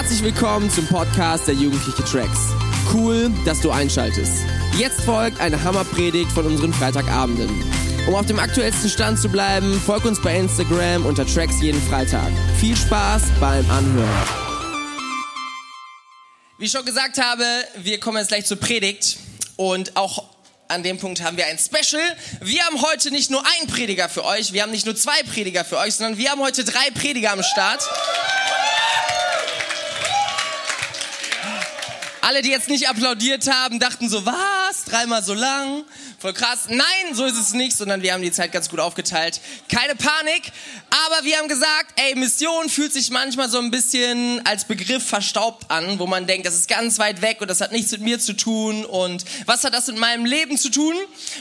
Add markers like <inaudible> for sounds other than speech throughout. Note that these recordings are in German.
Herzlich willkommen zum Podcast der Jugendliche Tracks. Cool, dass du einschaltest. Jetzt folgt eine Hammerpredigt von unseren Freitagabenden. Um auf dem aktuellsten Stand zu bleiben, folg uns bei Instagram unter Tracks jeden Freitag. Viel Spaß beim Anhören. Wie ich schon gesagt habe, wir kommen jetzt gleich zur Predigt und auch an dem Punkt haben wir ein Special. Wir haben heute nicht nur einen Prediger für euch, wir haben nicht nur zwei Prediger für euch, sondern wir haben heute drei Prediger am Start. Alle, die jetzt nicht applaudiert haben, dachten so, was? Dreimal so lang? Voll krass. Nein, so ist es nicht, sondern wir haben die Zeit ganz gut aufgeteilt. Keine Panik, aber wir haben gesagt, ey, Mission fühlt sich manchmal so ein bisschen als Begriff verstaubt an, wo man denkt, das ist ganz weit weg und das hat nichts mit mir zu tun und was hat das mit meinem Leben zu tun?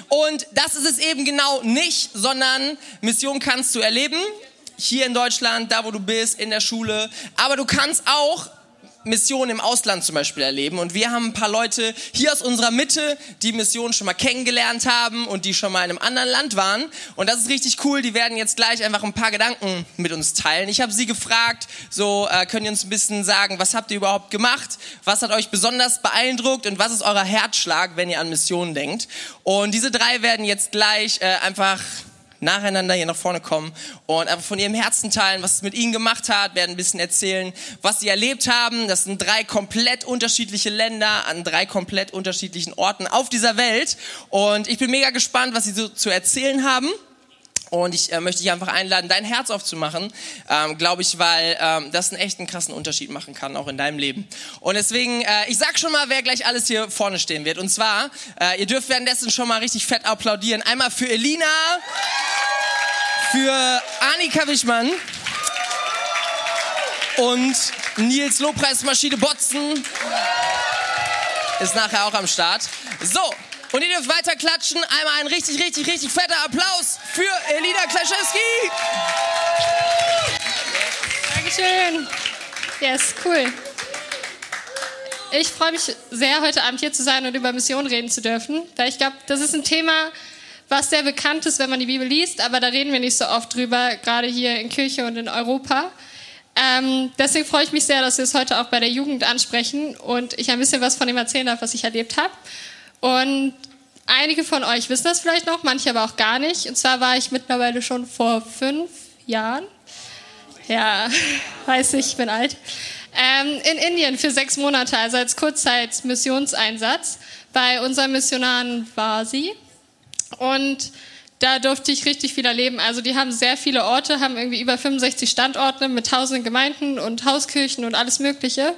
Und das ist es eben genau nicht, sondern Mission kannst du erleben, hier in Deutschland, da wo du bist, in der Schule, aber du kannst auch Mission im Ausland zum Beispiel erleben. Und wir haben ein paar Leute hier aus unserer Mitte, die Mission schon mal kennengelernt haben und die schon mal in einem anderen Land waren. Und das ist richtig cool. Die werden jetzt gleich einfach ein paar Gedanken mit uns teilen. Ich habe sie gefragt, so äh, könnt ihr uns ein bisschen sagen, was habt ihr überhaupt gemacht? Was hat euch besonders beeindruckt? Und was ist euer Herzschlag, wenn ihr an Missionen denkt? Und diese drei werden jetzt gleich äh, einfach nacheinander hier nach vorne kommen und einfach von ihrem Herzen teilen, was es mit ihnen gemacht hat, werden ein bisschen erzählen, was sie erlebt haben. Das sind drei komplett unterschiedliche Länder an drei komplett unterschiedlichen Orten auf dieser Welt. Und ich bin mega gespannt, was sie so zu erzählen haben. Und ich äh, möchte dich einfach einladen, dein Herz aufzumachen, ähm, glaube ich, weil ähm, das einen echten krassen Unterschied machen kann, auch in deinem Leben. Und deswegen, äh, ich sag schon mal, wer gleich alles hier vorne stehen wird. Und zwar, äh, ihr dürft währenddessen schon mal richtig fett applaudieren. Einmal für Elina, für Annika Wichmann und Nils Lobpreis Maschine Botzen ist nachher auch am Start. So, und ihr dürft weiter klatschen. Einmal ein richtig, richtig, richtig fetter Applaus für Elina Klaschewski. Dankeschön. Yes, cool. Ich freue mich sehr, heute Abend hier zu sein und über Mission reden zu dürfen. Weil ich glaube, das ist ein Thema, was sehr bekannt ist, wenn man die Bibel liest, aber da reden wir nicht so oft drüber, gerade hier in Kirche und in Europa. Ähm, deswegen freue ich mich sehr, dass wir es heute auch bei der Jugend ansprechen und ich ein bisschen was von dem erzählen darf, was ich erlebt habe. Und einige von euch wissen das vielleicht noch, manche aber auch gar nicht. Und zwar war ich mittlerweile schon vor fünf Jahren, ja, <laughs> weiß ich, ich bin alt, ähm, in Indien für sechs Monate, also als Kurzzeitmissionseinsatz bei unserem Missionar Vasi. Und da durfte ich richtig viel erleben. Also die haben sehr viele Orte, haben irgendwie über 65 Standorte mit tausenden Gemeinden und Hauskirchen und alles Mögliche.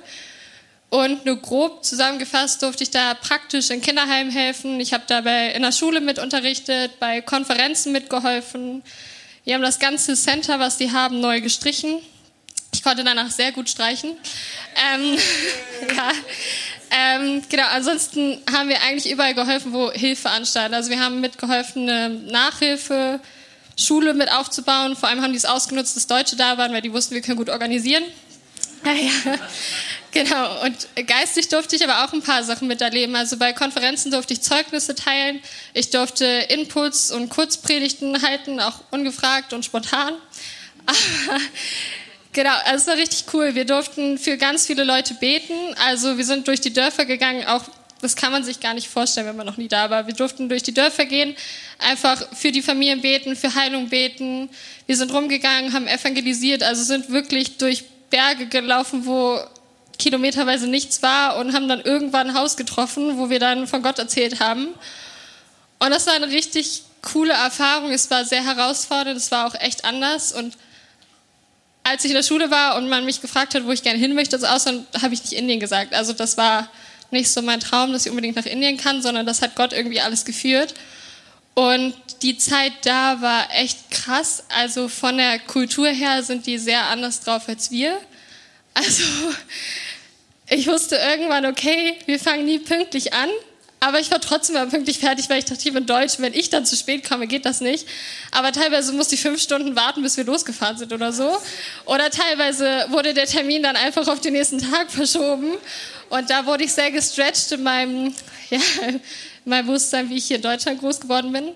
Und nur grob zusammengefasst durfte ich da praktisch in Kinderheimen helfen. Ich habe dabei in der Schule mit unterrichtet, bei Konferenzen mitgeholfen. Wir haben das ganze Center, was die haben, neu gestrichen. Ich konnte danach sehr gut streichen. Ähm, <laughs> ja. Ähm, genau, ansonsten haben wir eigentlich überall geholfen, wo Hilfe anstand. Also wir haben mitgeholfen, eine Nachhilfe, Schule mit aufzubauen. Vor allem haben die es ausgenutzt, dass Deutsche da waren, weil die wussten, wir können gut organisieren. Ja, ja. <laughs> Genau, und geistig durfte ich aber auch ein paar Sachen miterleben. Also bei Konferenzen durfte ich Zeugnisse teilen, ich durfte Inputs und Kurzpredigten halten, auch ungefragt und spontan. <laughs> genau, also es war richtig cool. Wir durften für ganz viele Leute beten. Also wir sind durch die Dörfer gegangen, auch das kann man sich gar nicht vorstellen, wenn man noch nie da war. Wir durften durch die Dörfer gehen, einfach für die Familien beten, für Heilung beten. Wir sind rumgegangen, haben evangelisiert, also sind wirklich durch Berge gelaufen, wo kilometerweise nichts war und haben dann irgendwann ein Haus getroffen, wo wir dann von Gott erzählt haben. Und das war eine richtig coole Erfahrung. Es war sehr herausfordernd, es war auch echt anders. Und als ich in der Schule war und man mich gefragt hat, wo ich gerne hin möchte, also Ausland, habe ich nicht Indien gesagt. Also das war nicht so mein Traum, dass ich unbedingt nach Indien kann, sondern das hat Gott irgendwie alles geführt. Und die Zeit da war echt krass. Also von der Kultur her sind die sehr anders drauf als wir. Also <laughs> ich wusste irgendwann, okay, wir fangen nie pünktlich an. Aber ich war trotzdem mal pünktlich fertig, weil ich dachte, ich bin Deutsch. Wenn ich dann zu spät komme, geht das nicht. Aber teilweise musste ich fünf Stunden warten, bis wir losgefahren sind oder so. Oder teilweise wurde der Termin dann einfach auf den nächsten Tag verschoben. Und da wurde ich sehr gestretched in meinem, ja, in meinem Bewusstsein, wie ich hier in Deutschland groß geworden bin.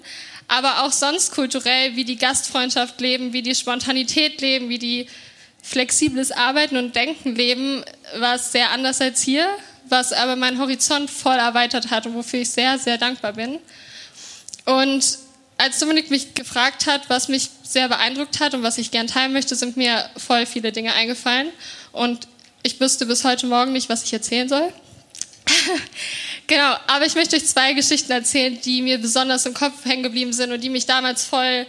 Aber auch sonst kulturell, wie die Gastfreundschaft leben, wie die Spontanität leben, wie die flexibles Arbeiten und Denken leben, was sehr anders als hier, was aber meinen Horizont voll erweitert hat und wofür ich sehr, sehr dankbar bin. Und als Dominik mich gefragt hat, was mich sehr beeindruckt hat und was ich gern teilen möchte, sind mir voll viele Dinge eingefallen. Und ich wüsste bis heute Morgen nicht, was ich erzählen soll. <laughs> genau, aber ich möchte euch zwei Geschichten erzählen, die mir besonders im Kopf hängen geblieben sind und die mich damals voll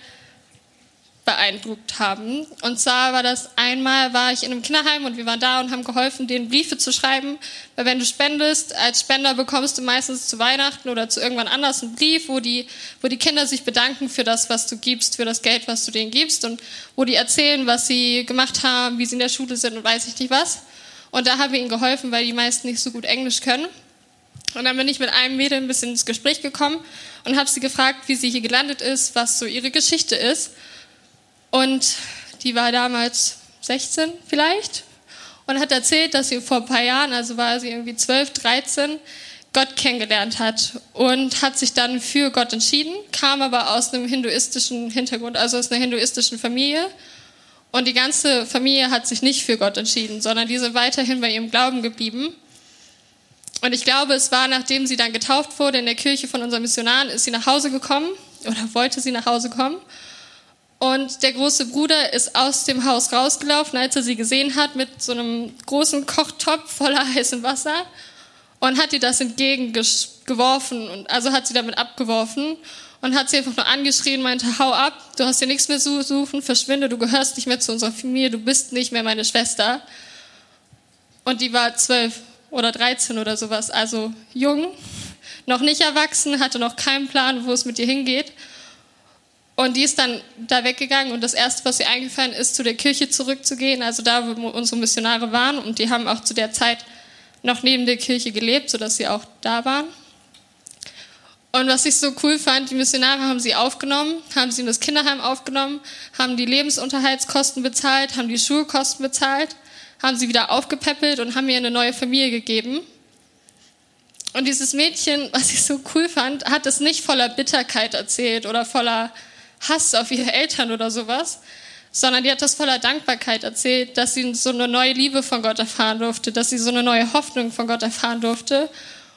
beeindruckt haben. Und zwar war das einmal, war ich in einem Kinderheim und wir waren da und haben geholfen, denen Briefe zu schreiben. Weil wenn du spendest, als Spender bekommst du meistens zu Weihnachten oder zu irgendwann anders einen Brief, wo die, wo die Kinder sich bedanken für das, was du gibst, für das Geld, was du denen gibst und wo die erzählen, was sie gemacht haben, wie sie in der Schule sind und weiß ich nicht was. Und da haben wir ihnen geholfen, weil die meisten nicht so gut Englisch können. Und dann bin ich mit einem Mädel ein bisschen ins Gespräch gekommen und habe sie gefragt, wie sie hier gelandet ist, was so ihre Geschichte ist. Und die war damals 16 vielleicht und hat erzählt, dass sie vor ein paar Jahren, also war sie irgendwie 12, 13, Gott kennengelernt hat und hat sich dann für Gott entschieden, kam aber aus einem hinduistischen Hintergrund, also aus einer hinduistischen Familie. Und die ganze Familie hat sich nicht für Gott entschieden, sondern die sind weiterhin bei ihrem Glauben geblieben. Und ich glaube, es war, nachdem sie dann getauft wurde in der Kirche von unseren Missionaren, ist sie nach Hause gekommen oder wollte sie nach Hause kommen und der große Bruder ist aus dem Haus rausgelaufen, als er sie gesehen hat, mit so einem großen Kochtopf voller <laughs> heißem Wasser und hat ihr das entgegengeworfen und also hat sie damit abgeworfen und hat sie einfach nur angeschrien, meinte, hau ab, du hast hier nichts mehr zu suchen, verschwinde, du gehörst nicht mehr zu unserer Familie, du bist nicht mehr meine Schwester. Und die war zwölf oder dreizehn oder sowas, also jung, noch nicht erwachsen, hatte noch keinen Plan, wo es mit ihr hingeht. Und die ist dann da weggegangen und das Erste, was ihr eingefallen ist, zu der Kirche zurückzugehen, also da, wo unsere Missionare waren. Und die haben auch zu der Zeit noch neben der Kirche gelebt, sodass sie auch da waren. Und was ich so cool fand, die Missionare haben sie aufgenommen, haben sie in das Kinderheim aufgenommen, haben die Lebensunterhaltskosten bezahlt, haben die Schulkosten bezahlt, haben sie wieder aufgepäppelt und haben ihr eine neue Familie gegeben. Und dieses Mädchen, was ich so cool fand, hat es nicht voller Bitterkeit erzählt oder voller Hass auf ihre Eltern oder sowas, sondern die hat das voller Dankbarkeit erzählt, dass sie so eine neue Liebe von Gott erfahren durfte, dass sie so eine neue Hoffnung von Gott erfahren durfte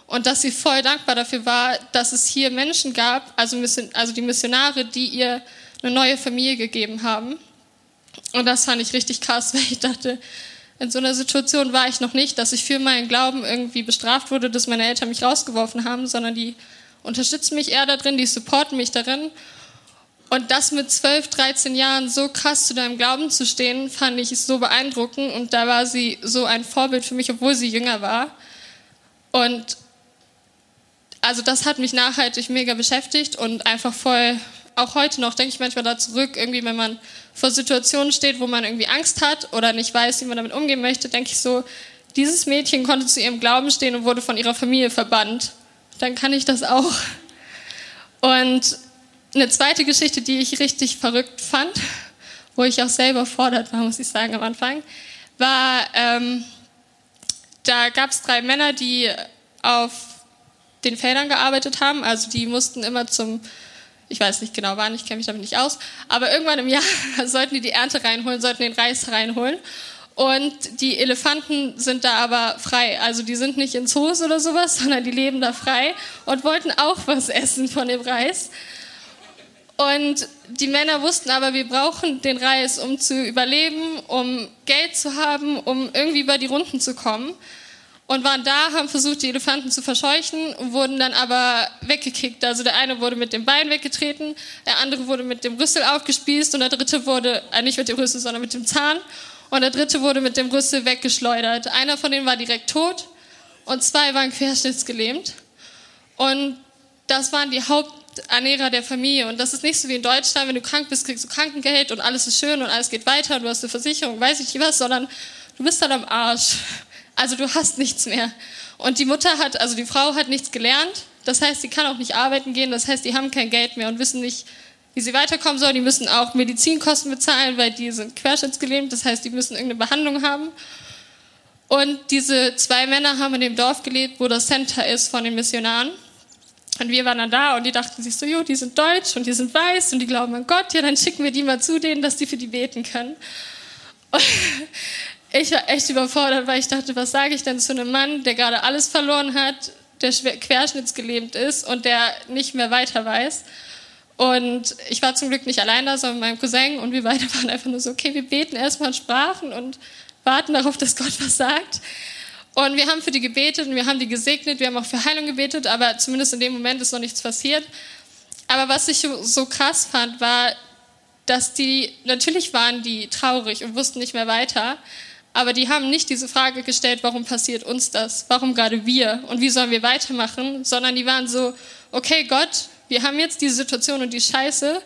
und dass sie voll dankbar dafür war, dass es hier Menschen gab, also, also die Missionare, die ihr eine neue Familie gegeben haben. Und das fand ich richtig krass, <laughs> weil ich dachte, in so einer Situation war ich noch nicht, dass ich für meinen Glauben irgendwie bestraft wurde, dass meine Eltern mich rausgeworfen haben, sondern die unterstützen mich eher darin, die supporten mich darin und das mit 12, 13 Jahren so krass zu deinem Glauben zu stehen, fand ich so beeindruckend. Und da war sie so ein Vorbild für mich, obwohl sie jünger war. Und also das hat mich nachhaltig mega beschäftigt und einfach voll, auch heute noch denke ich manchmal da zurück, irgendwie wenn man vor Situationen steht, wo man irgendwie Angst hat oder nicht weiß, wie man damit umgehen möchte, denke ich so, dieses Mädchen konnte zu ihrem Glauben stehen und wurde von ihrer Familie verbannt. Dann kann ich das auch. Und eine zweite Geschichte, die ich richtig verrückt fand, wo ich auch selber fordert war, muss ich sagen, am Anfang, war, ähm, da gab es drei Männer, die auf den Feldern gearbeitet haben. Also die mussten immer zum, ich weiß nicht genau wann, ich kenne mich damit nicht aus, aber irgendwann im Jahr <laughs> sollten die die Ernte reinholen, sollten den Reis reinholen. Und die Elefanten sind da aber frei. Also die sind nicht in Zoos oder sowas, <laughs> sondern die leben da frei und wollten auch was essen von dem Reis. Und die Männer wussten aber, wir brauchen den Reis, um zu überleben, um Geld zu haben, um irgendwie über die Runden zu kommen. Und waren da, haben versucht, die Elefanten zu verscheuchen wurden dann aber weggekickt. Also der eine wurde mit dem Bein weggetreten, der andere wurde mit dem Rüssel aufgespießt und der dritte wurde, äh, nicht mit dem Rüssel, sondern mit dem Zahn. Und der dritte wurde mit dem Rüssel weggeschleudert. Einer von denen war direkt tot und zwei waren querschnittsgelähmt. Und das waren die Haupt Ernährer der Familie. Und das ist nicht so wie in Deutschland, wenn du krank bist, kriegst du Krankengeld und alles ist schön und alles geht weiter und du hast eine Versicherung, weiß ich nicht was, sondern du bist dann am Arsch. Also du hast nichts mehr. Und die Mutter hat, also die Frau hat nichts gelernt. Das heißt, sie kann auch nicht arbeiten gehen. Das heißt, die haben kein Geld mehr und wissen nicht, wie sie weiterkommen sollen. Die müssen auch Medizinkosten bezahlen, weil die sind querschnittsgelähmt. Das heißt, die müssen irgendeine Behandlung haben. Und diese zwei Männer haben in dem Dorf gelebt, wo das Center ist von den Missionaren. Und wir waren dann da und die dachten sich so, jo, die sind deutsch und die sind weiß und die glauben an Gott, ja, dann schicken wir die mal zu denen, dass die für die beten können. Und <laughs> ich war echt überfordert, weil ich dachte, was sage ich denn zu einem Mann, der gerade alles verloren hat, der querschnittsgelähmt ist und der nicht mehr weiter weiß. Und ich war zum Glück nicht allein da, sondern mit meinem Cousin und wir beide <laughs> waren einfach nur so, okay, wir beten erstmal in Sprachen und warten darauf, dass Gott was sagt. Und wir haben für die gebetet und wir haben die gesegnet, wir haben auch für Heilung gebetet, aber zumindest in dem Moment ist noch nichts passiert. Aber was ich so krass fand, war, dass die, natürlich waren die traurig und wussten nicht mehr weiter, aber die haben nicht diese Frage gestellt, warum passiert uns das? Warum gerade wir? Und wie sollen wir weitermachen? Sondern die waren so, okay Gott, wir haben jetzt diese Situation und die Scheiße,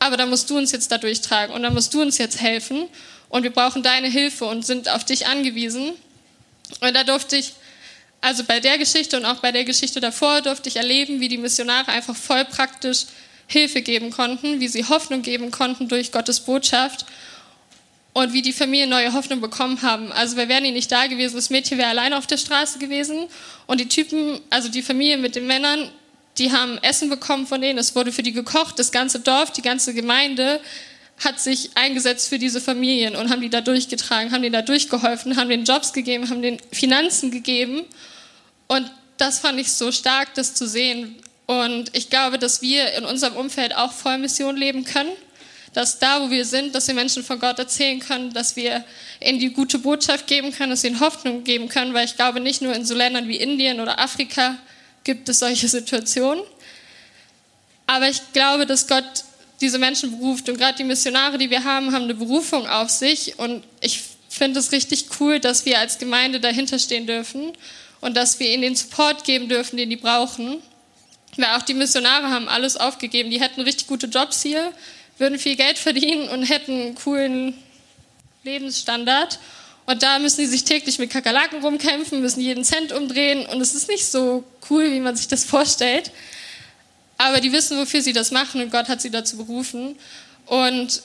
aber da musst du uns jetzt da durchtragen und da musst du uns jetzt helfen und wir brauchen deine Hilfe und sind auf dich angewiesen. Und da durfte ich, also bei der Geschichte und auch bei der Geschichte davor, durfte ich erleben, wie die Missionare einfach voll praktisch Hilfe geben konnten, wie sie Hoffnung geben konnten durch Gottes Botschaft und wie die Familien neue Hoffnung bekommen haben. Also wir wären nicht da gewesen, das Mädchen wäre alleine auf der Straße gewesen und die Typen, also die Familie mit den Männern, die haben Essen bekommen von denen, es wurde für die gekocht, das ganze Dorf, die ganze Gemeinde hat sich eingesetzt für diese Familien und haben die da durchgetragen, haben denen da durchgeholfen, haben denen Jobs gegeben, haben denen Finanzen gegeben. Und das fand ich so stark, das zu sehen. Und ich glaube, dass wir in unserem Umfeld auch Vollmission leben können. Dass da, wo wir sind, dass wir Menschen von Gott erzählen können, dass wir ihnen die gute Botschaft geben können, dass wir ihnen Hoffnung geben können, weil ich glaube, nicht nur in so Ländern wie Indien oder Afrika gibt es solche Situationen. Aber ich glaube, dass Gott diese Menschen beruft. Und gerade die Missionare, die wir haben, haben eine Berufung auf sich. Und ich finde es richtig cool, dass wir als Gemeinde dahinter stehen dürfen und dass wir ihnen den Support geben dürfen, den die brauchen. Weil auch die Missionare haben alles aufgegeben. Die hätten richtig gute Jobs hier, würden viel Geld verdienen und hätten einen coolen Lebensstandard. Und da müssen die sich täglich mit Kakerlaken rumkämpfen, müssen jeden Cent umdrehen. Und es ist nicht so cool, wie man sich das vorstellt aber die wissen, wofür sie das machen und Gott hat sie dazu berufen. Und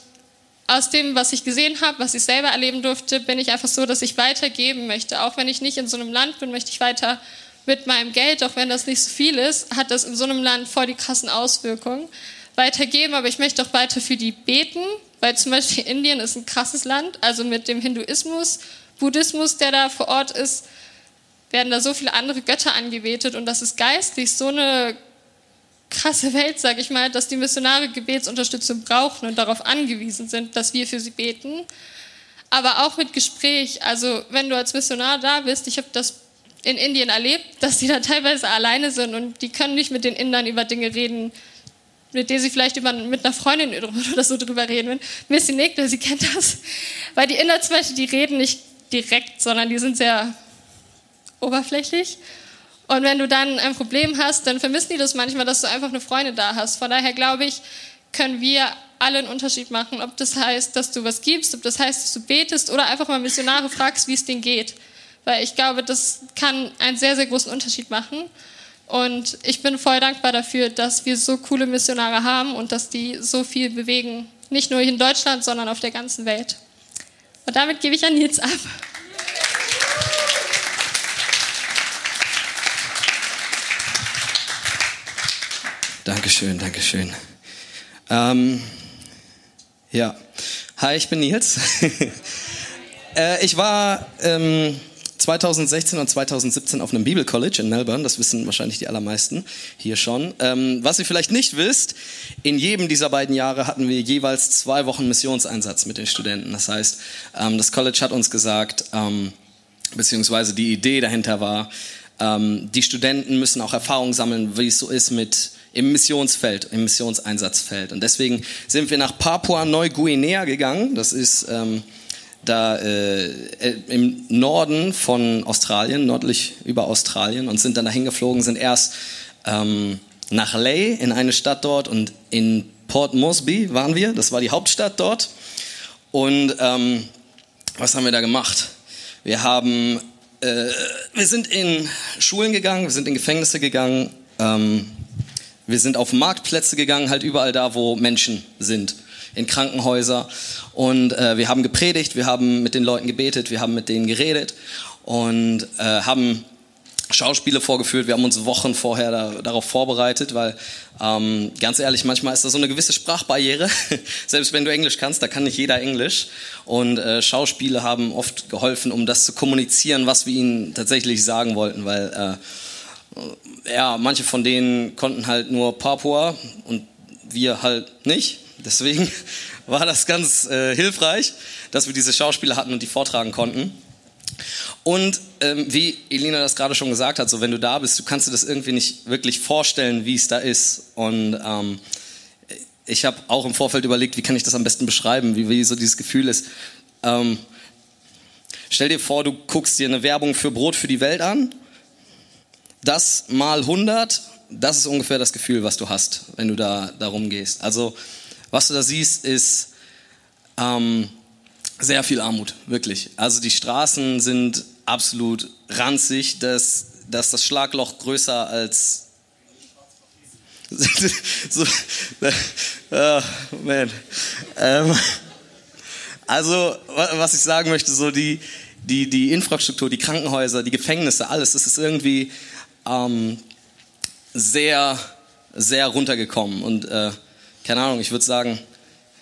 aus dem, was ich gesehen habe, was ich selber erleben durfte, bin ich einfach so, dass ich weitergeben möchte. Auch wenn ich nicht in so einem Land bin, möchte ich weiter mit meinem Geld, auch wenn das nicht so viel ist, hat das in so einem Land voll die krassen Auswirkungen. Weitergeben, aber ich möchte auch weiter für die beten, weil zum Beispiel <laughs> Indien ist ein krasses Land, also mit dem Hinduismus, Buddhismus, der da vor Ort ist, werden da so viele andere Götter angebetet und das ist geistlich so eine krasse Welt, sage ich mal, dass die Missionare Gebetsunterstützung brauchen und darauf angewiesen sind, dass wir für sie beten. Aber auch mit Gespräch. Also wenn du als Missionar da bist, ich habe das in Indien erlebt, dass die da teilweise alleine sind und die können nicht mit den Indern über Dinge reden, mit denen sie vielleicht über, mit einer Freundin <laughs> oder so drüber reden. Missy Negler, sie kennt das. Weil die Inder zum Beispiel, die reden nicht direkt, sondern die sind sehr oberflächlich. Und wenn du dann ein Problem hast, dann vermissen die das manchmal, dass du einfach eine Freundin da hast. Von daher glaube ich, können wir alle einen Unterschied machen. Ob das heißt, dass du was gibst, ob das heißt, dass du betest oder einfach mal Missionare fragst, wie es denen geht. Weil ich glaube, das kann einen sehr, sehr großen Unterschied machen. Und ich bin voll dankbar dafür, dass wir so coole Missionare haben und dass die so viel bewegen. Nicht nur in Deutschland, sondern auf der ganzen Welt. Und damit gebe ich an Nils ab. Dankeschön, Dankeschön. Ähm, ja, hi, ich bin Nils. <laughs> äh, ich war ähm, 2016 und 2017 auf einem Bibelcollege in Melbourne, das wissen wahrscheinlich die allermeisten hier schon. Ähm, was ihr vielleicht nicht wisst, in jedem dieser beiden Jahre hatten wir jeweils zwei Wochen Missionseinsatz mit den Studenten. Das heißt, ähm, das College hat uns gesagt, ähm, beziehungsweise die Idee dahinter war, ähm, die Studenten müssen auch Erfahrung sammeln, wie es so ist mit im Missionsfeld, im Missionseinsatzfeld. Und deswegen sind wir nach Papua-Neuguinea gegangen. Das ist ähm, da äh, im Norden von Australien, nördlich über Australien, und sind dann dahin geflogen, sind erst ähm, nach Ley in eine Stadt dort und in Port Moresby waren wir. Das war die Hauptstadt dort. Und ähm, was haben wir da gemacht? Wir haben, äh, wir sind in Schulen gegangen, wir sind in Gefängnisse gegangen. Ähm, wir sind auf Marktplätze gegangen, halt überall da, wo Menschen sind, in Krankenhäuser. Und äh, wir haben gepredigt, wir haben mit den Leuten gebetet, wir haben mit denen geredet und äh, haben Schauspiele vorgeführt. Wir haben uns Wochen vorher da, darauf vorbereitet, weil ähm, ganz ehrlich, manchmal ist da so eine gewisse Sprachbarriere. <laughs> Selbst wenn du Englisch kannst, da kann nicht jeder Englisch. Und äh, Schauspiele haben oft geholfen, um das zu kommunizieren, was wir ihnen tatsächlich sagen wollten, weil äh, ja, manche von denen konnten halt nur Papua und wir halt nicht. Deswegen <laughs> war das ganz äh, hilfreich, dass wir diese Schauspiele hatten und die vortragen konnten. Und ähm, wie Elina das gerade schon gesagt hat, so wenn du da bist, du kannst dir das irgendwie nicht wirklich vorstellen, wie es da ist. Und ähm, ich habe auch im Vorfeld überlegt, wie kann ich das am besten beschreiben, wie, wie so dieses Gefühl ist. Ähm, stell dir vor, du guckst dir eine Werbung für Brot für die Welt an. Das mal 100, das ist ungefähr das Gefühl, was du hast, wenn du da, da rumgehst. Also was du da siehst, ist ähm, sehr viel Armut, wirklich. Also die Straßen sind absolut ranzig, dass, dass das Schlagloch größer als <laughs> so, oh, man. Ähm, also, was ich sagen möchte, so die, die, die Infrastruktur, die Krankenhäuser, die Gefängnisse, alles, das ist irgendwie ähm, sehr, sehr runtergekommen. Und äh, keine Ahnung, ich würde sagen,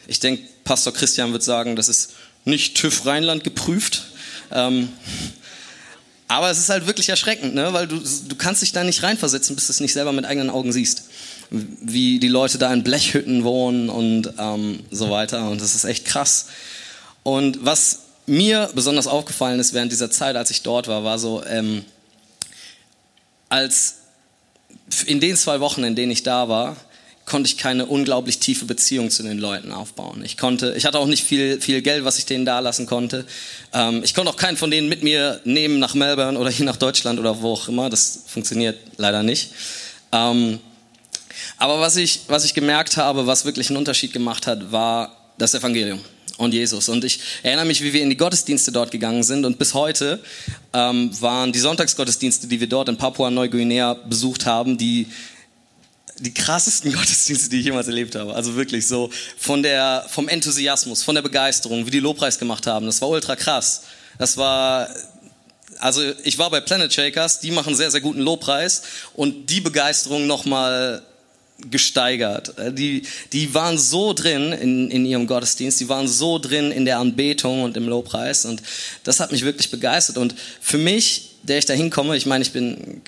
ich denke, Pastor Christian wird sagen, das ist nicht TÜV Rheinland geprüft. Ähm, aber es ist halt wirklich erschreckend, ne? weil du, du kannst dich da nicht reinversetzen, bis du es nicht selber mit eigenen Augen siehst. Wie die Leute da in Blechhütten wohnen und ähm, so weiter. Und das ist echt krass. Und was mir besonders aufgefallen ist während dieser Zeit, als ich dort war, war so, ähm, als in den zwei Wochen, in denen ich da war, konnte ich keine unglaublich tiefe Beziehung zu den Leuten aufbauen. Ich konnte, ich hatte auch nicht viel, viel Geld, was ich denen da lassen konnte. Ähm, ich konnte auch keinen von denen mit mir nehmen nach Melbourne oder hier nach Deutschland oder wo auch immer. Das funktioniert leider nicht. Ähm, aber was ich, was ich gemerkt habe, was wirklich einen Unterschied gemacht hat, war das Evangelium und Jesus. Und ich erinnere mich, wie wir in die Gottesdienste dort gegangen sind. Und bis heute ähm, waren die Sonntagsgottesdienste, die wir dort in Papua-Neuguinea besucht haben, die die krassesten <laughs> Gottesdienste, die ich jemals erlebt habe. Also wirklich so von der, vom Enthusiasmus, von der Begeisterung, wie die Lobpreis gemacht haben. Das war ultra krass. Das war, also ich war bei Planet Shakers, die machen sehr, sehr guten Lobpreis und die Begeisterung nochmal gesteigert. Die, die waren so drin in, in ihrem Gottesdienst, die waren so drin in der Anbetung und im Lobpreis und das hat mich wirklich begeistert. Und für mich, der ich da hinkomme, ich meine, ich bin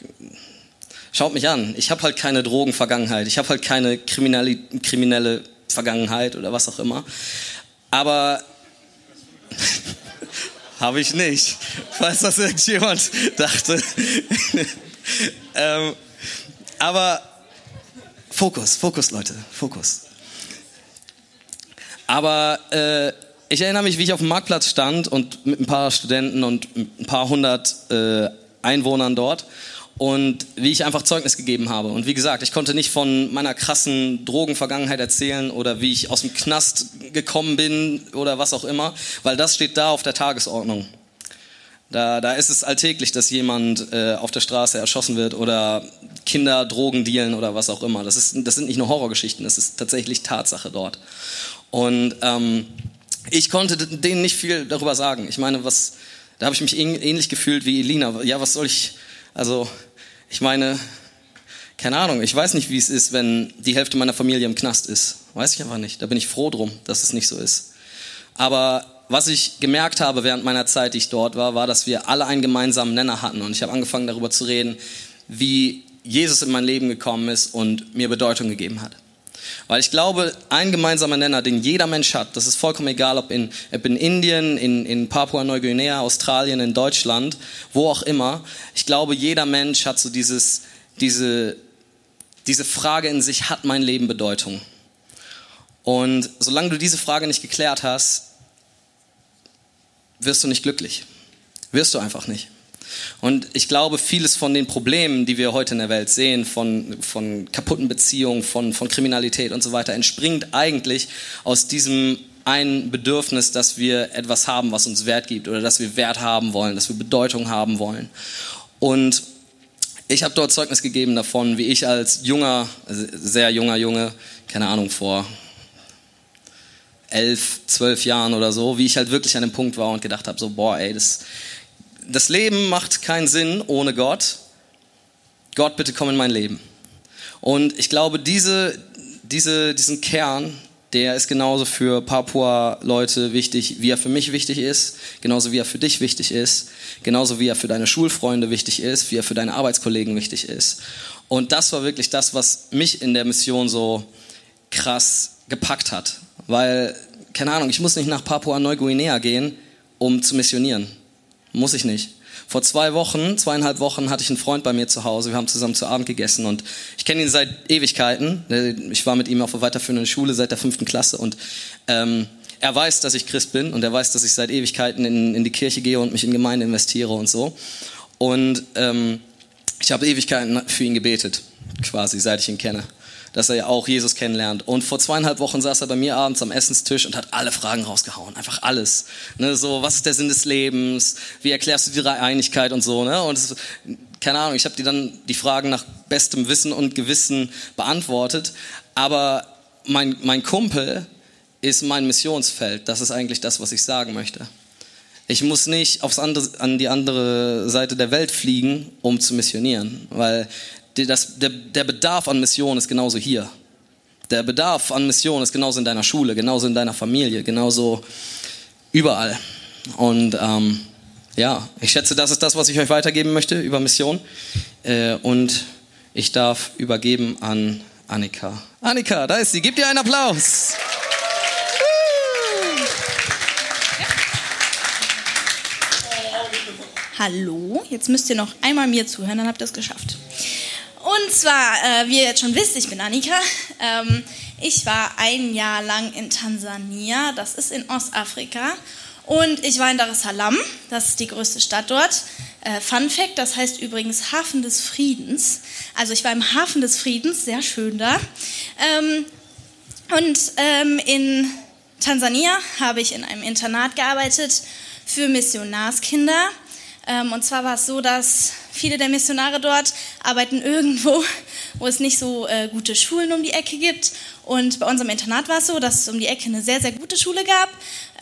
Schaut mich an, ich habe halt keine Drogenvergangenheit, ich habe halt keine kriminelle Vergangenheit oder was auch immer. Aber <laughs> habe ich nicht, falls das irgendjemand <laughs> dachte. <laughs> ähm, aber Fokus, Fokus, Leute, Fokus. Aber äh, ich erinnere mich, wie ich auf dem Marktplatz stand und mit ein paar Studenten und ein paar hundert äh, Einwohnern dort und wie ich einfach Zeugnis gegeben habe. Und wie gesagt, ich konnte nicht von meiner krassen Drogenvergangenheit erzählen oder wie ich aus dem Knast gekommen bin oder was auch immer, weil das steht da auf der Tagesordnung. Da, da ist es alltäglich, dass jemand äh, auf der Straße erschossen wird oder Kinder Drogen dealen oder was auch immer. Das, ist, das sind nicht nur Horrorgeschichten, das ist tatsächlich Tatsache dort. Und ähm, ich konnte denen nicht viel darüber sagen. Ich meine, was, da habe ich mich ähnlich gefühlt wie Elina. Ja, was soll ich, also ich meine, keine Ahnung, ich weiß nicht, wie es ist, wenn die Hälfte meiner Familie im Knast ist. Weiß ich einfach nicht. Da bin ich froh drum, dass es nicht so ist. Aber was ich gemerkt habe während meiner Zeit, die ich dort war, war, dass wir alle einen gemeinsamen Nenner hatten. Und ich habe angefangen darüber zu reden, wie Jesus in mein Leben gekommen ist und mir Bedeutung gegeben hat. Weil ich glaube, ein gemeinsamer Nenner, den jeder Mensch hat, das ist vollkommen egal, ob in, ob in Indien, in, in Papua-Neuguinea, Australien, in Deutschland, wo auch immer. Ich glaube, jeder Mensch hat so dieses, diese, diese Frage in sich, hat mein Leben Bedeutung? Und solange du diese Frage nicht geklärt hast, wirst du nicht glücklich. Wirst du einfach nicht. Und ich glaube, vieles von den Problemen, die wir heute in der Welt sehen, von, von kaputten Beziehungen, von, von Kriminalität und so weiter, entspringt eigentlich aus diesem ein Bedürfnis, dass wir etwas haben, was uns Wert gibt oder dass wir Wert haben wollen, dass wir Bedeutung haben wollen. Und ich habe dort Zeugnis gegeben davon, wie ich als junger, sehr junger Junge, keine Ahnung, vor elf, zwölf Jahren oder so, wie ich halt wirklich an dem Punkt war und gedacht habe, so, boah, ey, das, das Leben macht keinen Sinn ohne Gott. Gott, bitte komm in mein Leben. Und ich glaube, diese, diese, diesen Kern, der ist genauso für Papua-Leute wichtig, wie er für mich wichtig ist, genauso wie er für dich wichtig ist, genauso wie er für deine Schulfreunde wichtig ist, wie er für deine Arbeitskollegen wichtig ist. Und das war wirklich das, was mich in der Mission so krass gepackt hat. Weil, keine Ahnung, ich muss nicht nach Papua-Neuguinea gehen, um zu missionieren. Muss ich nicht. Vor zwei Wochen, zweieinhalb Wochen, hatte ich einen Freund bei mir zu Hause. Wir haben zusammen zu Abend gegessen und ich kenne ihn seit Ewigkeiten. Ich war mit ihm auf der weiterführenden Schule seit der fünften Klasse und ähm, er weiß, dass ich Christ bin und er weiß, dass ich seit Ewigkeiten in, in die Kirche gehe und mich in Gemeinde investiere und so. Und ähm, ich habe Ewigkeiten für ihn gebetet, quasi, seit ich ihn kenne dass er ja auch Jesus kennenlernt. Und vor zweieinhalb Wochen saß er bei mir abends am Essenstisch und hat alle Fragen rausgehauen. Einfach alles. Ne, so, was ist der Sinn des Lebens? Wie erklärst du die Dreieinigkeit und so, ne? Und es, keine Ahnung, ich habe die dann die Fragen nach bestem Wissen und Gewissen beantwortet. Aber mein, mein Kumpel ist mein Missionsfeld. Das ist eigentlich das, was ich sagen möchte. Ich muss nicht aufs andere, an die andere Seite der Welt fliegen, um zu missionieren, weil das, der, der Bedarf an Mission ist genauso hier. Der Bedarf an Mission ist genauso in deiner Schule, genauso in deiner Familie, genauso überall. Und ähm, ja, ich schätze, das ist das, was ich euch weitergeben möchte über Mission. Äh, und ich darf übergeben an Annika. Annika, da ist sie. Gib dir einen Applaus. Hallo, jetzt müsst ihr noch einmal mir zuhören, dann habt ihr es geschafft. Und zwar, äh, wie ihr jetzt schon wisst, ich bin Annika. Ähm, ich war ein Jahr lang in Tansania, das ist in Ostafrika. Und ich war in Dar es Salaam, das ist die größte Stadt dort. Äh, Fun Fact, das heißt übrigens Hafen des Friedens. Also ich war im Hafen des Friedens, sehr schön da. Ähm, und ähm, in Tansania habe ich in einem Internat gearbeitet für Missionarskinder. Ähm, und zwar war es so, dass viele der Missionare dort arbeiten irgendwo, wo es nicht so äh, gute Schulen um die Ecke gibt. Und bei unserem Internat war es so, dass es um die Ecke eine sehr, sehr gute Schule gab,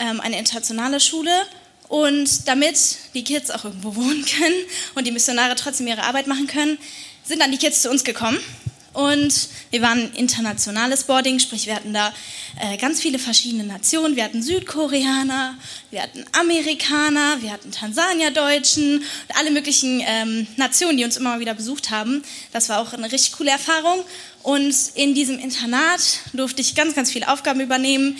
ähm, eine internationale Schule. Und damit die Kids auch irgendwo wohnen können und die Missionare trotzdem ihre Arbeit machen können, sind dann die Kids zu uns gekommen und wir waren internationales Boarding, sprich wir hatten da äh, ganz viele verschiedene Nationen. Wir hatten Südkoreaner, wir hatten Amerikaner, wir hatten Tansania-Deutschen und alle möglichen ähm, Nationen, die uns immer mal wieder besucht haben. Das war auch eine richtig coole Erfahrung. Und in diesem Internat durfte ich ganz, ganz viele Aufgaben übernehmen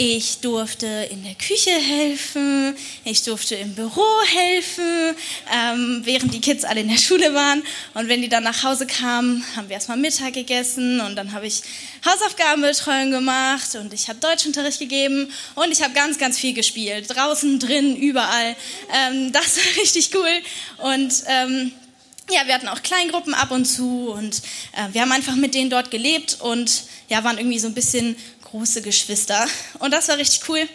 ich durfte in der Küche helfen, ich durfte im Büro helfen, ähm, während die Kids alle in der Schule waren. Und wenn die dann nach Hause kamen, haben wir erstmal Mittag gegessen und dann habe ich Hausaufgabenbetreuung gemacht und ich habe Deutschunterricht gegeben und ich habe ganz, ganz viel gespielt. Draußen, drin, überall. Ähm, das <laughs> war richtig cool. Und ähm, ja, wir hatten auch Kleingruppen ab und zu und äh, wir haben einfach mit denen dort gelebt und ja, waren irgendwie so ein bisschen große Geschwister. Und das war richtig cool.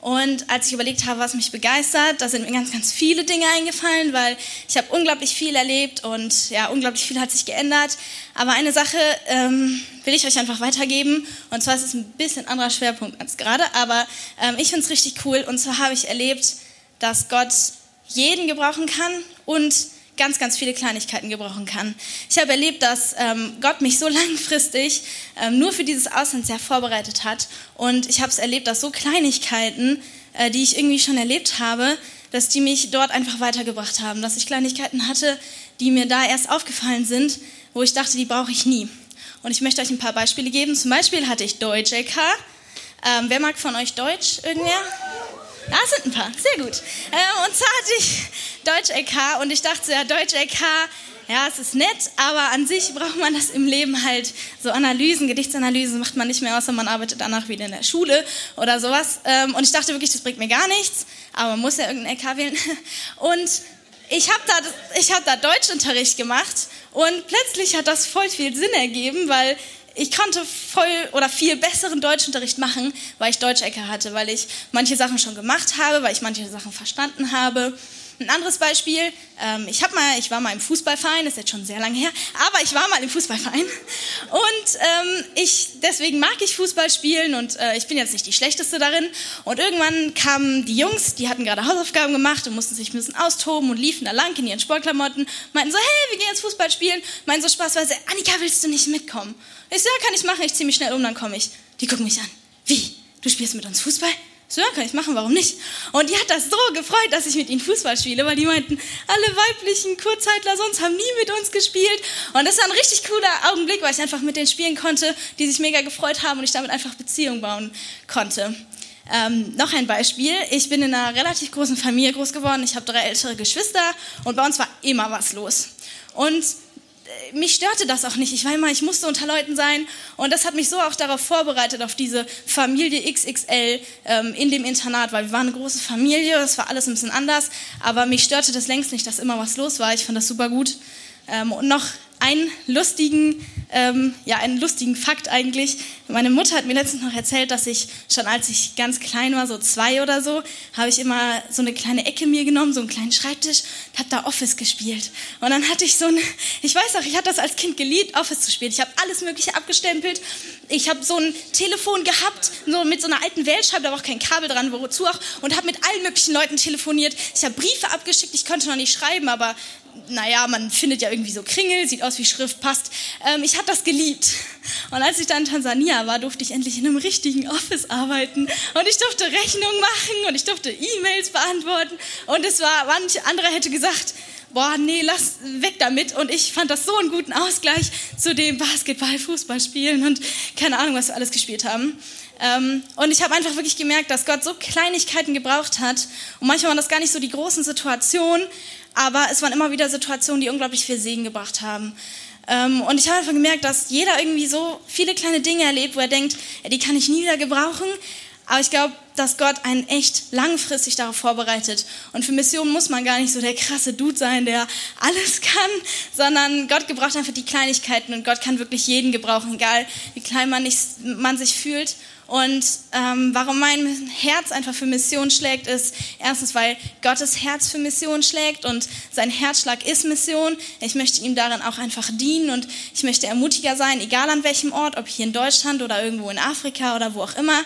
Und als ich überlegt habe, was mich begeistert, da sind mir ganz, ganz viele Dinge eingefallen, weil ich habe unglaublich viel erlebt und ja, unglaublich viel hat sich geändert. Aber eine Sache ähm, will ich euch einfach weitergeben. Und zwar ist es ein bisschen anderer Schwerpunkt als gerade, aber ähm, ich finde es richtig cool. Und zwar habe ich erlebt, dass Gott jeden gebrauchen kann und ganz, ganz viele Kleinigkeiten gebrauchen kann. Ich habe erlebt, dass ähm, Gott mich so <laughs> langfristig ähm, nur für dieses Auslandsjahr vorbereitet hat. Und ich habe es erlebt, dass so Kleinigkeiten, äh, die ich irgendwie schon erlebt habe, dass die mich dort einfach weitergebracht haben. Dass ich Kleinigkeiten hatte, die mir da erst aufgefallen sind, wo ich dachte, die brauche ich nie. Und ich möchte euch ein paar Beispiele geben. Zum Beispiel hatte ich Deutsch LK. Ähm, wer mag von euch Deutsch? Irgendwer? Da sind ein paar, sehr gut. Äh, und zwar hatte ich Deutsch LK und ich dachte, ja, Deutsch LK, ja, es ist nett, aber an sich braucht man das im Leben halt. So Analysen, Gedichtsanalysen macht man nicht mehr, außer man arbeitet danach wieder in der Schule oder sowas. Ähm, und ich dachte wirklich, das bringt mir gar nichts, aber man muss ja irgendein LK wählen. <laughs> Und ich habe da, hab da Deutschunterricht gemacht und plötzlich hat das voll viel Sinn ergeben, weil ich konnte voll oder viel besseren Deutschunterricht machen, weil ich Deutschecke hatte, weil ich manche Sachen schon gemacht habe, weil ich manche Sachen verstanden habe. Ein anderes Beispiel, ähm, ich, mal, ich war mal im Fußballverein, das ist jetzt schon sehr lange her, aber ich war mal im Fußballverein und ähm, ich, deswegen mag ich Fußball spielen und äh, ich bin jetzt nicht die Schlechteste darin. Und irgendwann kamen die Jungs, die hatten gerade Hausaufgaben gemacht und mussten sich ein bisschen austoben und liefen da lang in ihren Sportklamotten, meinten so, hey, wir gehen jetzt Fußball spielen, meinten so spaßweise, Annika, willst du nicht mitkommen? Ich so, ja, kann ich machen, ich ziehe mich schnell um, dann komme ich. Die gucken mich an. Wie? Du spielst mit uns Fußball? So, ja, kann ich machen, warum nicht? Und die hat das so gefreut, dass ich mit ihnen Fußball spiele, weil die meinten, alle weiblichen Kurzzeitler sonst haben nie mit uns gespielt. Und das war ein richtig cooler Augenblick, weil ich einfach mit denen spielen konnte, die sich mega gefreut haben und ich damit einfach Beziehungen bauen konnte. Ähm, noch ein Beispiel. Ich bin in einer relativ großen Familie groß geworden. Ich habe drei ältere Geschwister und bei uns war immer was los. Und mich störte das auch nicht. Ich war immer, ich musste unter Leuten sein und das hat mich so auch darauf vorbereitet, auf diese Familie XXL ähm, in dem Internat, weil wir waren eine große Familie, das war alles ein bisschen anders, aber mich störte das längst nicht, dass immer was los war. Ich fand das super gut. Ähm, und noch einen lustigen, ähm, ja, einen lustigen Fakt eigentlich. Meine Mutter hat mir letztens noch erzählt, dass ich schon als ich ganz klein war, so zwei oder so, habe ich immer so eine kleine Ecke mir genommen, so einen kleinen Schreibtisch, und habe da Office gespielt. Und dann hatte ich so ein, ich weiß auch, ich hatte das als Kind geliebt, Office zu spielen. Ich habe alles Mögliche abgestempelt. Ich habe so ein Telefon gehabt, so mit so einer alten Wählscheibe, da war auch kein Kabel dran, wozu auch, und habe mit allen möglichen Leuten telefoniert. Ich habe Briefe abgeschickt, ich konnte noch nicht schreiben, aber naja, man findet ja irgendwie so Kringel, sieht aus wie Schrift, passt. Ähm, ich habe das geliebt. Und als ich dann in Tansania war, durfte ich endlich in einem richtigen Office arbeiten. Und ich durfte Rechnungen machen und ich durfte E-Mails beantworten. Und es war, manch anderer hätte gesagt, boah, nee, lass weg damit. Und ich fand das so einen guten Ausgleich zu dem Basketball, Fußball spielen und keine Ahnung, was wir alles gespielt haben. Ähm, und ich habe einfach wirklich gemerkt, dass Gott so Kleinigkeiten gebraucht hat. Und manchmal waren das gar nicht so die großen Situationen, aber es waren immer wieder Situationen, die unglaublich viel Segen gebracht haben. Ähm, und ich habe einfach gemerkt, dass jeder irgendwie so viele kleine Dinge erlebt, wo er denkt, die kann ich nie wieder gebrauchen. Aber ich glaube, dass Gott einen echt langfristig darauf vorbereitet. Und für Missionen muss man gar nicht so der krasse Dude sein, der alles <laughs> kann, sondern Gott gebraucht einfach die Kleinigkeiten und Gott kann wirklich jeden gebrauchen, egal wie klein man, nicht, man sich fühlt. Und ähm, warum mein Herz einfach für Mission schlägt, ist erstens, weil Gottes Herz für Mission schlägt und sein Herzschlag ist Mission. Ich möchte ihm darin auch einfach dienen und ich möchte Ermutiger sein, egal an welchem Ort, ob hier in Deutschland oder irgendwo in Afrika oder wo auch immer.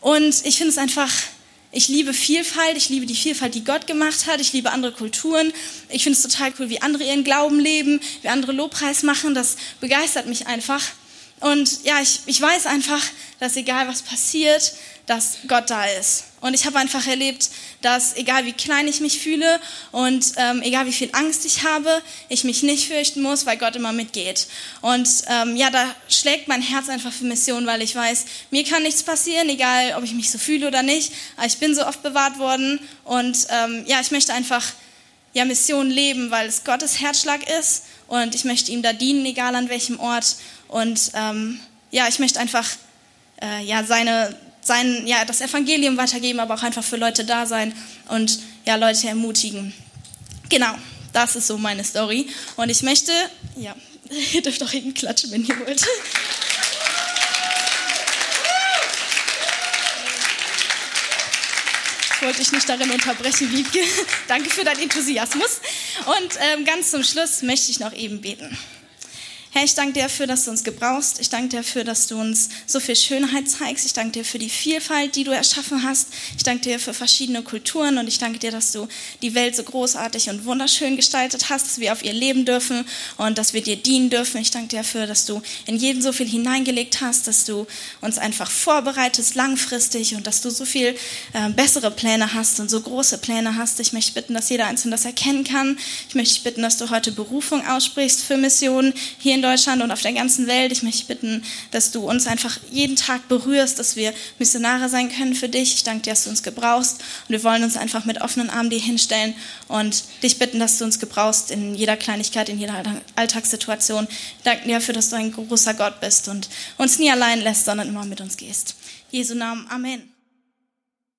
Und ich finde es einfach, ich liebe Vielfalt, ich liebe die Vielfalt, die Gott gemacht hat, ich liebe andere Kulturen. Ich finde es total cool, wie andere ihren Glauben leben, wie andere Lobpreis machen. Das begeistert mich einfach. Und ja, ich, ich weiß einfach, dass egal was passiert, dass Gott da ist. Und ich habe einfach erlebt, dass egal wie klein ich mich fühle und ähm, egal wie viel Angst ich habe, ich mich nicht fürchten muss, weil Gott immer mitgeht. Und ähm, ja, da schlägt mein Herz einfach für Mission, weil ich weiß, mir kann nichts passieren, egal ob ich mich so fühle oder nicht. Aber ich bin so oft bewahrt worden und ähm, ja, ich möchte einfach ja, Mission leben, weil es Gottes Herzschlag ist und ich möchte ihm da dienen, egal an welchem Ort. Und ähm, ja, ich möchte einfach äh, ja, seine, sein, ja, das Evangelium weitergeben, aber auch einfach für Leute da sein und ja, Leute ermutigen. Genau, das ist so meine Story. Und ich möchte, ja, <laughs> ihr dürft auch eben klatschen, wenn ihr wollt. Ich wollte dich nicht darin unterbrechen, Wiebke. <laughs> Danke für deinen Enthusiasmus. Und ähm, ganz zum Schluss möchte ich noch eben beten. Herr, ich danke dir dafür, dass du uns gebrauchst. Ich danke dir dafür, dass du uns so viel Schönheit zeigst. Ich danke dir für die Vielfalt, die du erschaffen hast. Ich danke dir für verschiedene Kulturen und ich danke dir, dass du die Welt so großartig und wunderschön gestaltet hast, dass wir auf ihr leben dürfen und dass wir dir dienen dürfen. Ich danke dir dafür, dass du in jeden so viel hineingelegt hast, dass du uns einfach vorbereitest langfristig und dass du so viel äh, bessere Pläne hast und so große Pläne hast. Ich möchte bitten, dass jeder Einzelne das erkennen kann. Ich möchte bitten, dass du heute Berufung aussprichst für Missionen hier in Deutschland und auf der ganzen Welt. Ich möchte bitten, dass du uns einfach jeden Tag berührst, dass wir Missionare sein können für dich. Ich danke dir, dass du uns gebrauchst und wir wollen uns einfach mit offenen Armen dir hinstellen und dich bitten, dass du uns gebrauchst in jeder Kleinigkeit, in jeder Alltagssituation. Ich danke dir dafür, dass du ein großer Gott bist und uns nie allein lässt, sondern immer mit uns gehst. Jesu Namen, Amen.